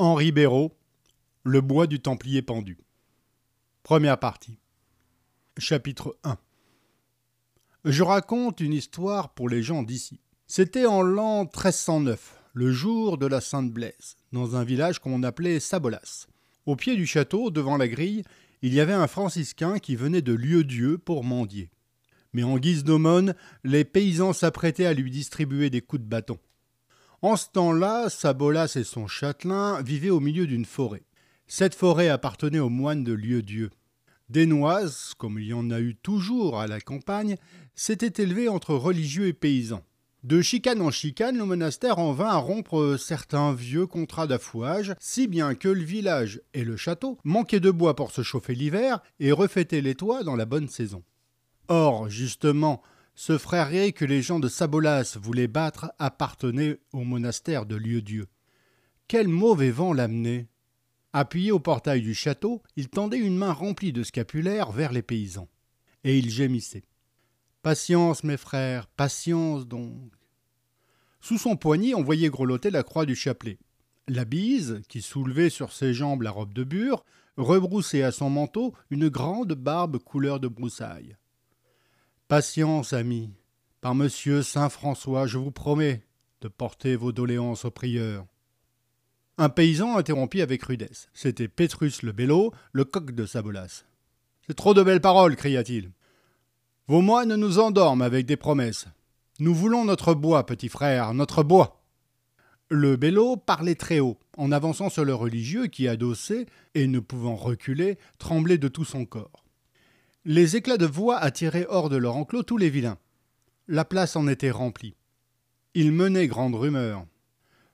Henri Béraud, Le bois du Templier pendu. Première partie. Chapitre 1 Je raconte une histoire pour les gens d'ici. C'était en l'an 1309, le jour de la Sainte Blaise, dans un village qu'on appelait Sabolas. Au pied du château, devant la grille, il y avait un franciscain qui venait de Lieu-Dieu pour mendier. Mais en guise d'aumône, les paysans s'apprêtaient à lui distribuer des coups de bâton. En ce temps-là, Sabolas et son châtelain vivaient au milieu d'une forêt. Cette forêt appartenait aux moines de Lieu-Dieu. Des noises, comme il y en a eu toujours à la campagne, s'étaient élevées entre religieux et paysans. De chicane en chicane, le monastère en vint à rompre certains vieux contrats d'affouage, si bien que le village et le château manquaient de bois pour se chauffer l'hiver et refêter les toits dans la bonne saison. Or, justement, ce frère que les gens de Sabolas voulaient battre appartenait au monastère de Lieu-Dieu. Quel mauvais vent l'amenait Appuyé au portail du château, il tendait une main remplie de scapulaires vers les paysans. Et il gémissait. Patience, mes frères, patience donc. Sous son poignet, on voyait grelotter la croix du chapelet. La bise, qui soulevait sur ses jambes la robe de bure, rebroussait à son manteau une grande barbe couleur de broussaille. Patience, amis. Par monsieur Saint François, je vous promets de porter vos doléances au prieur. Un paysan interrompit avec rudesse. C'était Pétrus le Bello, le coq de Sabolas. C'est trop de belles paroles, cria-t-il. Vos moines nous endorment avec des promesses. Nous voulons notre bois, petit frère, notre bois. Le Bello parlait très haut, en avançant sur le religieux qui, adossé et ne pouvant reculer, tremblait de tout son corps. Les éclats de voix attiraient hors de leur enclos tous les vilains. La place en était remplie. Il menait grande rumeur.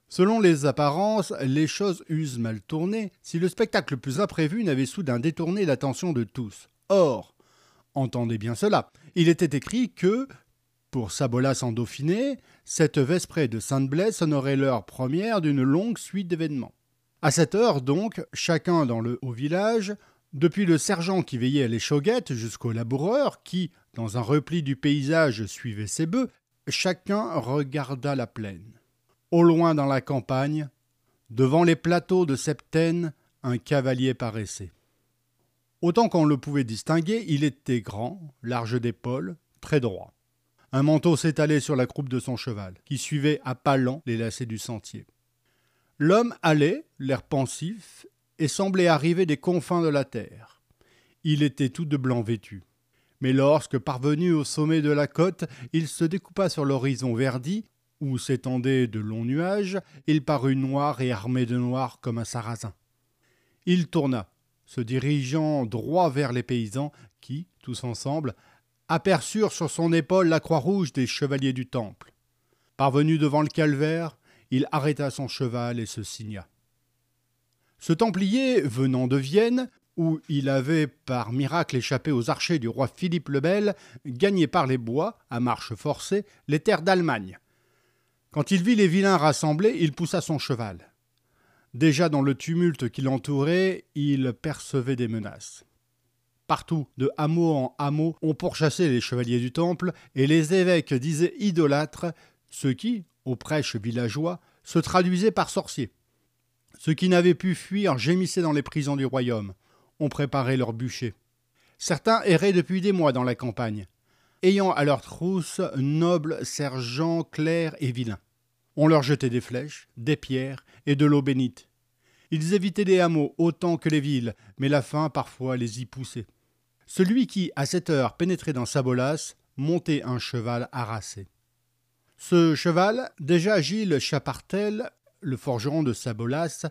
Selon les apparences, les choses eussent mal tourné si le spectacle le plus imprévu n'avait soudain détourné l'attention de tous. Or, entendez bien cela, il était écrit que, pour Sabolas en Dauphiné, cette vesprée de Sainte-Blaise sonnerait l'heure première d'une longue suite d'événements. À cette heure donc, chacun dans le haut village depuis le sergent qui veillait à l'échauguette jusqu'au laboureur qui, dans un repli du paysage, suivait ses bœufs, chacun regarda la plaine. Au loin dans la campagne, devant les plateaux de Septaine, un cavalier paraissait. Autant qu'on le pouvait distinguer, il était grand, large d'épaules, très droit. Un manteau s'étalait sur la croupe de son cheval, qui suivait à pas lents les lacets du sentier. L'homme allait, l'air pensif, et semblait arriver des confins de la terre. Il était tout de blanc vêtu. Mais lorsque, parvenu au sommet de la côte, il se découpa sur l'horizon verdi, où s'étendaient de longs nuages, il parut noir et armé de noir comme un sarrasin. Il tourna, se dirigeant droit vers les paysans qui, tous ensemble, aperçurent sur son épaule la croix rouge des chevaliers du temple. Parvenu devant le calvaire, il arrêta son cheval et se signa. Ce Templier, venant de Vienne, où il avait par miracle échappé aux archers du roi Philippe le Bel, gagnait par les bois, à marche forcée, les terres d'Allemagne. Quand il vit les vilains rassemblés, il poussa son cheval. Déjà dans le tumulte qui l'entourait, il percevait des menaces. Partout, de hameau en hameau, on pourchassait les chevaliers du temple, et les évêques disaient idolâtres, ce qui, aux prêches villageois, se traduisait par sorciers. Ceux qui n'avaient pu fuir gémissaient dans les prisons du royaume. On préparait leur bûcher. Certains erraient depuis des mois dans la campagne, ayant à leur trousse nobles sergents clairs et vilains. On leur jetait des flèches, des pierres et de l'eau bénite. Ils évitaient les hameaux autant que les villes, mais la faim parfois les y poussait. Celui qui, à cette heure, pénétrait dans sa bolasse, montait un cheval harassé. Ce cheval, déjà Gilles Chapartel le forgeron de Sabolas,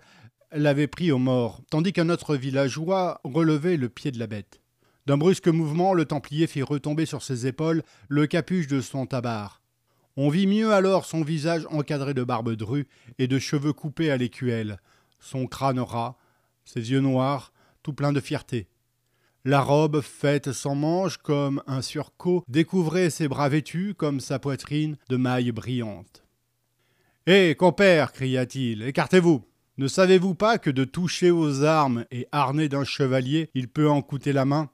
l'avait pris au mort, tandis qu'un autre villageois relevait le pied de la bête. D'un brusque mouvement, le Templier fit retomber sur ses épaules le capuche de son tabard. On vit mieux alors son visage encadré de barbe drue et de cheveux coupés à l'écuelle, son crâne ras, ses yeux noirs, tout pleins de fierté. La robe, faite sans manches comme un surcot, découvrait ses bras vêtus comme sa poitrine de mailles brillantes. Hé, compère cria-t-il, écartez-vous Ne savez-vous pas que de toucher aux armes et harnais d'un chevalier, il peut en coûter la main?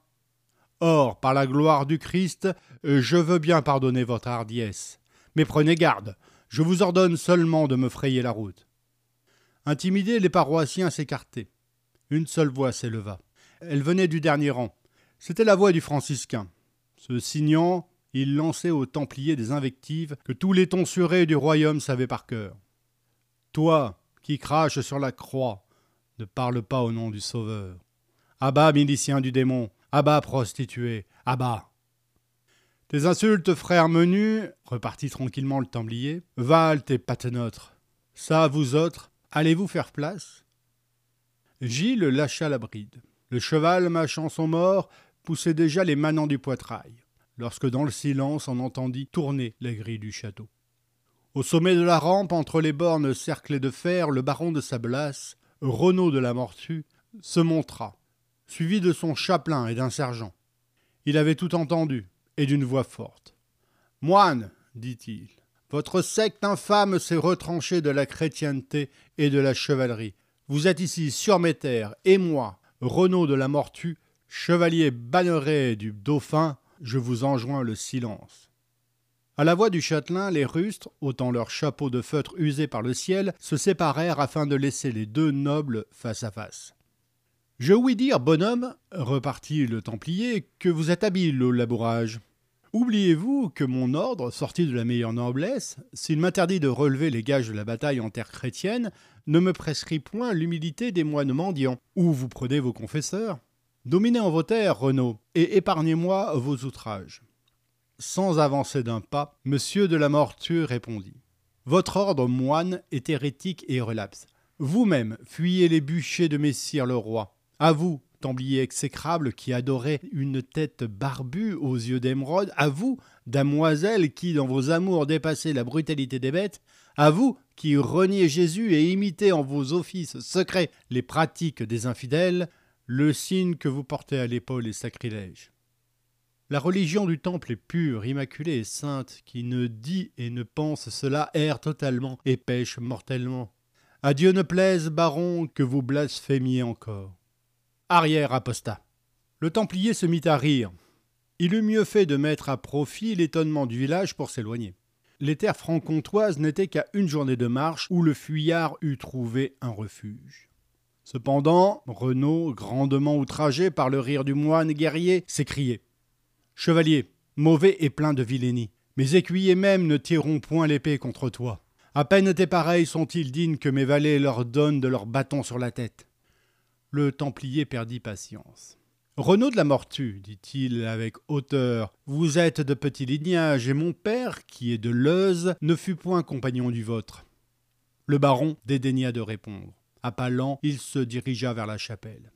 Or, par la gloire du Christ, je veux bien pardonner votre hardiesse. Mais prenez garde, je vous ordonne seulement de me frayer la route. Intimidés, les paroissiens s'écartaient. Une seule voix s'éleva. Elle venait du dernier rang. C'était la voix du franciscain. Se signant, il lançait aux Templiers des invectives que tous les tonsurés du royaume savaient par cœur. Toi, qui craches sur la croix, ne parle pas au nom du Sauveur. Abat, milicien du démon, abat, prostituée, abat. Tes insultes, frères menus, repartit tranquillement le Templier, valent tes patenotres. Ça, vous autres, allez-vous faire place? Gilles lâcha la bride. Le cheval, mâchant son mort, poussait déjà les manants du poitrail, lorsque dans le silence on entendit tourner les grilles du château. Au sommet de la rampe, entre les bornes cerclées de fer, le baron de Sablas, Renaud de la Mortue, se montra, suivi de son chapelain et d'un sergent. Il avait tout entendu, et d'une voix forte. Moine, dit-il, votre secte infâme s'est retranchée de la chrétienté et de la chevalerie. Vous êtes ici sur mes terres, et moi, Renaud de la Mortue, chevalier banneret du Dauphin, je vous enjoins le silence. À la voix du châtelain, les rustres, ôtant leurs chapeaux de feutre usés par le ciel, se séparèrent afin de laisser les deux nobles face à face. Je ouïs dire, bonhomme, repartit le Templier, que vous êtes habile au labourage. Oubliez-vous que mon ordre, sorti de la meilleure noblesse, s'il m'interdit de relever les gages de la bataille en terre chrétienne, ne me prescrit point l'humilité des moines mendiants, où vous prenez vos confesseurs? Dominez en vos terres, Renaud, et épargnez-moi vos outrages. Sans avancer d'un pas, monsieur de la Morture répondit. Votre ordre moine est hérétique et relapse. Vous-même fuyez les bûchers de Messire le roi. À vous, Templier exécrable qui adorait une tête barbue aux yeux d'émeraude, à vous, damoiselle qui, dans vos amours, dépassez la brutalité des bêtes, à vous qui reniez Jésus et imitez en vos offices secrets les pratiques des infidèles, le signe que vous portez à l'épaule est sacrilège. La religion du temple est pure, immaculée et sainte, qui ne dit et ne pense cela erre totalement et pêche mortellement. À Dieu ne plaise, baron, que vous blasphémiez encore. Arrière, apostat. Le Templier se mit à rire. Il eût mieux fait de mettre à profit l'étonnement du village pour s'éloigner. Les terres franc-comtoises n'étaient qu'à une journée de marche où le fuyard eût trouvé un refuge. Cependant, Renaud, grandement outragé par le rire du moine guerrier, s'écriait Chevalier, mauvais et plein de vilainie, mes écuyers même ne tireront point l'épée contre toi. À peine tes pareils sont-ils dignes que mes valets leur donnent de leurs bâtons sur la tête. Le Templier perdit patience. Renaud de la Mortue, dit-il avec hauteur, vous êtes de petit lignage, et mon père, qui est de Leuze, ne fut point compagnon du vôtre. Le baron dédaigna de répondre. Appalant, il se dirigea vers la chapelle.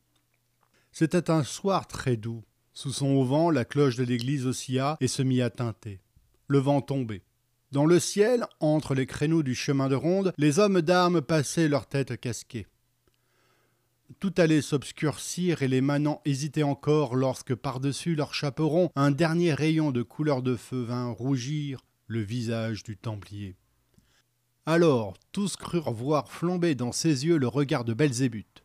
C'était un soir très doux. Sous son auvent, la cloche de l'église oscilla et se mit à tinter. Le vent tombait. Dans le ciel, entre les créneaux du chemin de ronde, les hommes d'armes passaient leurs têtes casquées. Tout allait s'obscurcir et les manants hésitaient encore lorsque par-dessus leur chaperon un dernier rayon de couleur de feu vint rougir le visage du Templier. Alors tous crurent voir flamber dans ses yeux le regard de Belzébuth.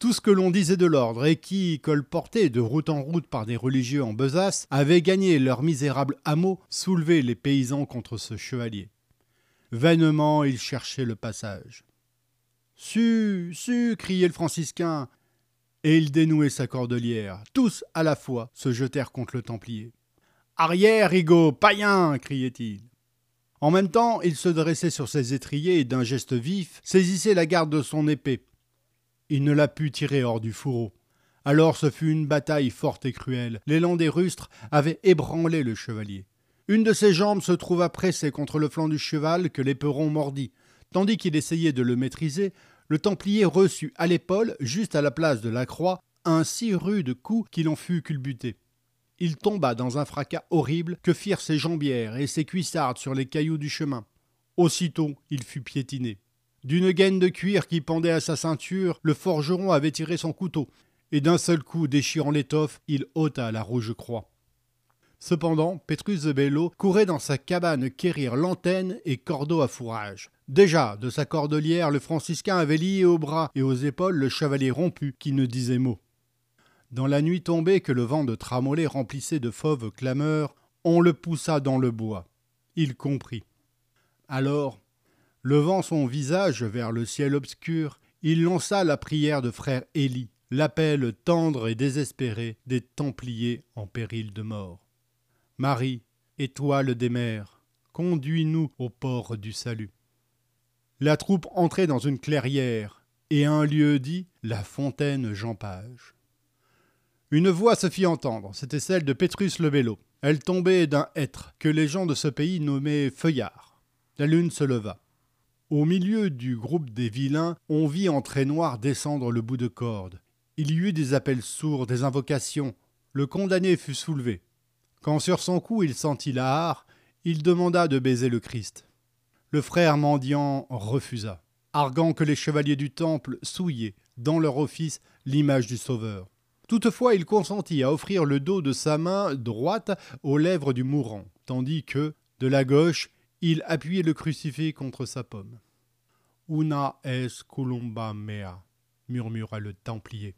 Tout ce que l'on disait de l'ordre et qui, colporté de route en route par des religieux en besace, avait gagné leur misérable hameau, soulevait les paysans contre ce chevalier. Vainement ils cherchaient le passage. Su, su, criait le franciscain, et il dénouait sa cordelière. Tous, à la fois, se jetèrent contre le Templier. Arrière, Rigaud, païen criait-il. En même temps, il se dressait sur ses étriers et d'un geste vif saisissait la garde de son épée. Il ne la put tirer hors du fourreau. Alors ce fut une bataille forte et cruelle. L'élan des rustres avait ébranlé le chevalier. Une de ses jambes se trouva pressée contre le flanc du cheval que l'éperon mordit. Tandis qu'il essayait de le maîtriser, le Templier reçut à l'épaule, juste à la place de la croix, un si rude coup qu'il en fut culbuté il tomba dans un fracas horrible que firent ses jambières et ses cuissardes sur les cailloux du chemin. Aussitôt, il fut piétiné. D'une gaine de cuir qui pendait à sa ceinture, le forgeron avait tiré son couteau, et d'un seul coup déchirant l'étoffe, il ôta la rouge croix. Cependant, Petrus de Bello courait dans sa cabane quérir l'antenne et cordeau à fourrage. Déjà, de sa cordelière, le franciscain avait lié aux bras et aux épaules le chevalier rompu qui ne disait mot. Dans la nuit tombée que le vent de tramollet remplissait de fauves clameurs, on le poussa dans le bois. Il comprit. Alors, Levant son visage vers le ciel obscur, il lança la prière de frère Élie, l'appel tendre et désespéré des Templiers en péril de mort. Marie, étoile des mers, conduis-nous au port du salut. La troupe entrait dans une clairière, et un lieu dit la fontaine Jean Page. Une voix se fit entendre, c'était celle de Pétrus le Vélo. Elle tombait d'un hêtre que les gens de ce pays nommaient Feuillard. La lune se leva. Au milieu du groupe des vilains, on vit en trait noir descendre le bout de corde. Il y eut des appels sourds, des invocations. Le condamné fut soulevé. Quand sur son cou il sentit la hare, il demanda de baiser le Christ. Le frère mendiant refusa, arguant que les chevaliers du temple souillaient, dans leur office, l'image du Sauveur. Toutefois, il consentit à offrir le dos de sa main droite aux lèvres du mourant, tandis que, de la gauche, il appuyait le crucifix contre sa pomme. Una es culumba mea, murmura le templier.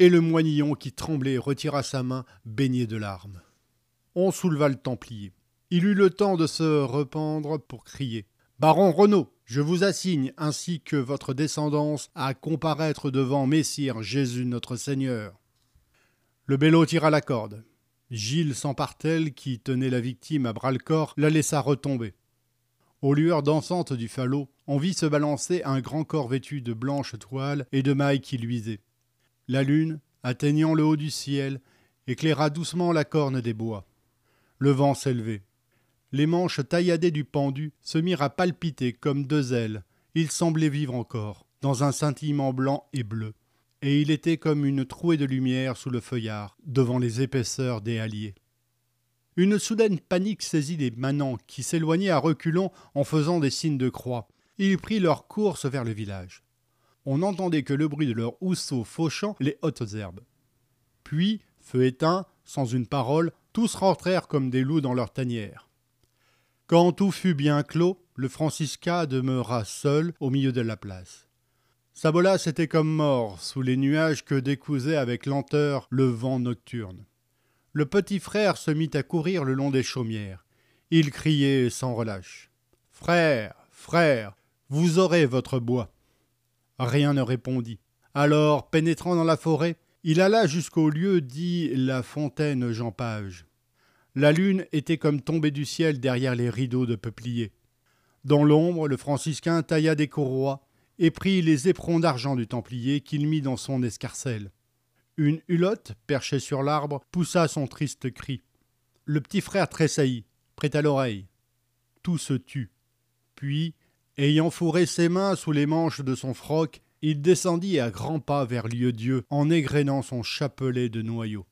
Et le moignillon qui tremblait retira sa main baignée de larmes. On souleva le templier. Il eut le temps de se rependre pour crier. Baron Renaud, je vous assigne, ainsi que votre descendance, à comparaître devant Messire Jésus notre Seigneur. Le bello tira la corde. Gilles Sampartel, qui tenait la victime à bras-le-corps, la laissa retomber. Aux lueurs dansantes du falot, on vit se balancer un grand corps vêtu de blanches toiles et de mailles qui luisaient. La lune, atteignant le haut du ciel, éclaira doucement la corne des bois. Le vent s'élevait. Les manches tailladées du pendu se mirent à palpiter comme deux ailes. Il semblait vivre encore, dans un scintillement blanc et bleu et il était comme une trouée de lumière sous le feuillard, devant les épaisseurs des halliers. Une soudaine panique saisit les manants, qui s'éloignaient à reculons en faisant des signes de croix. Ils prirent leur course vers le village. On n'entendait que le bruit de leurs housseaux fauchant les hautes herbes. Puis, feu éteint, sans une parole, tous rentrèrent comme des loups dans leur tanière. Quand tout fut bien clos, le francisca demeura seul au milieu de la place. Sabolas était comme mort sous les nuages que décousait avec lenteur le vent nocturne. Le petit frère se mit à courir le long des chaumières. Il criait sans relâche. Frère, frère, vous aurez votre bois. Rien ne répondit. Alors, pénétrant dans la forêt, il alla jusqu'au lieu dit la fontaine Jean Page. La lune était comme tombée du ciel derrière les rideaux de peupliers. Dans l'ombre, le franciscain tailla des courroies, et prit les éperons d'argent du Templier qu'il mit dans son escarcelle. Une hulotte, perchée sur l'arbre, poussa son triste cri. Le petit frère tressaillit, prêta l'oreille. Tout se tut. Puis, ayant fourré ses mains sous les manches de son froc, il descendit à grands pas vers lieu Dieu en égrénant son chapelet de noyaux.